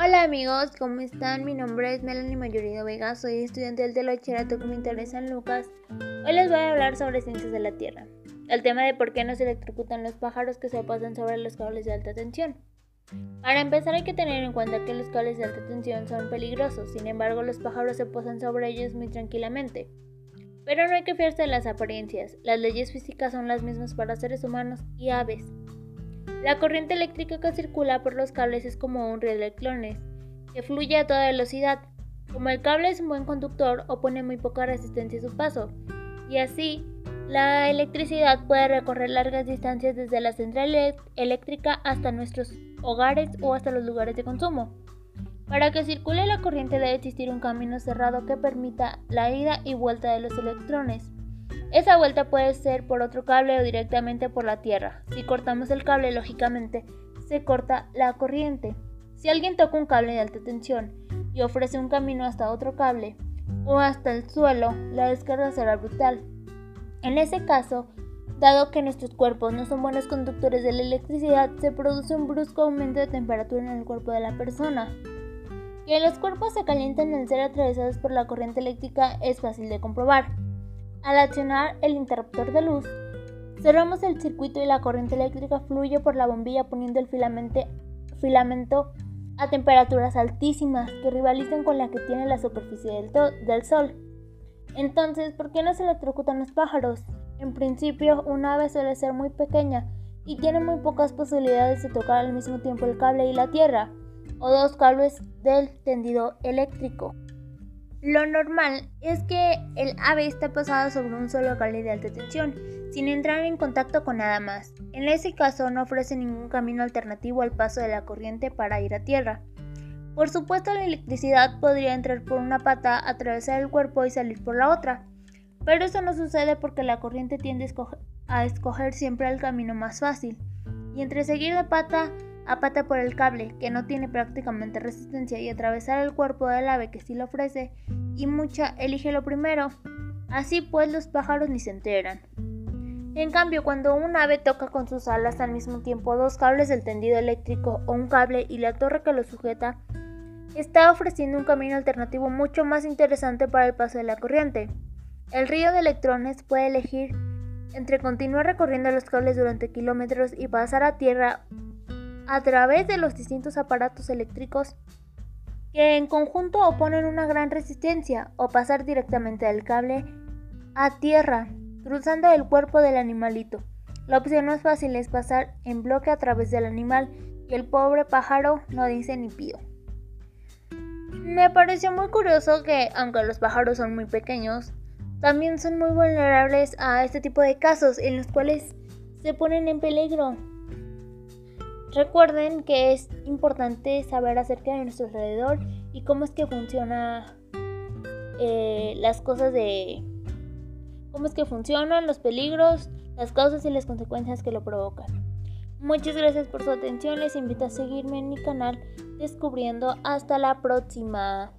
Hola amigos, ¿cómo están? Mi nombre es Melanie Mayorido Vega, soy estudiante del bachillerato con interés en Lucas. Hoy les voy a hablar sobre ciencias de la Tierra, el tema de por qué no se electrocutan los pájaros que se pasan sobre los cables de alta tensión. Para empezar hay que tener en cuenta que los cables de alta tensión son peligrosos, sin embargo los pájaros se posan sobre ellos muy tranquilamente. Pero no hay que fiarse de las apariencias, las leyes físicas son las mismas para seres humanos y aves. La corriente eléctrica que circula por los cables es como un río de electrones, que fluye a toda velocidad. Como el cable es un buen conductor, opone muy poca resistencia a su paso, y así la electricidad puede recorrer largas distancias desde la central eléctrica hasta nuestros hogares o hasta los lugares de consumo. Para que circule la corriente debe existir un camino cerrado que permita la ida y vuelta de los electrones. Esa vuelta puede ser por otro cable o directamente por la tierra. Si cortamos el cable, lógicamente, se corta la corriente. Si alguien toca un cable de alta tensión y ofrece un camino hasta otro cable o hasta el suelo, la descarga será brutal. En ese caso, dado que nuestros cuerpos no son buenos conductores de la electricidad, se produce un brusco aumento de temperatura en el cuerpo de la persona. Que los cuerpos se calienten al ser atravesados por la corriente eléctrica es fácil de comprobar. Al accionar el interruptor de luz, cerramos el circuito y la corriente eléctrica fluye por la bombilla poniendo el filamento a temperaturas altísimas que rivalizan con la que tiene la superficie del, Sol. Entonces, ¿por qué no se electrocutan los pájaros? En principio, un ave suele ser muy pequeña y tiene muy pocas posibilidades de tocar al mismo tiempo el cable y la tierra, o dos cables del tendido eléctrico. Lo normal es que el ave está posado sobre un solo cable de alta tensión, sin entrar en contacto con nada más. En ese caso no ofrece ningún camino alternativo al paso de la corriente para ir a tierra. Por supuesto la electricidad podría entrar por una pata, atravesar el cuerpo y salir por la otra, pero eso no sucede porque la corriente tiende a escoger siempre el camino más fácil, y entre seguir de pata a pata por el cable, que no tiene prácticamente resistencia, y atravesar el cuerpo del ave que sí lo ofrece, y mucha elige lo primero. Así pues los pájaros ni se enteran. En cambio, cuando un ave toca con sus alas al mismo tiempo dos cables del tendido eléctrico o un cable y la torre que lo sujeta, está ofreciendo un camino alternativo mucho más interesante para el paso de la corriente. El río de electrones puede elegir entre continuar recorriendo los cables durante kilómetros y pasar a tierra a través de los distintos aparatos eléctricos que en conjunto oponen una gran resistencia o pasar directamente del cable a tierra, cruzando el cuerpo del animalito. La opción más fácil es pasar en bloque a través del animal y el pobre pájaro no dice ni pío. Me pareció muy curioso que, aunque los pájaros son muy pequeños, también son muy vulnerables a este tipo de casos en los cuales se ponen en peligro. Recuerden que es importante saber acerca de nuestro alrededor y cómo es que funciona eh, las cosas de cómo es que funcionan los peligros, las causas y las consecuencias que lo provocan. Muchas gracias por su atención, les invito a seguirme en mi canal descubriendo. Hasta la próxima.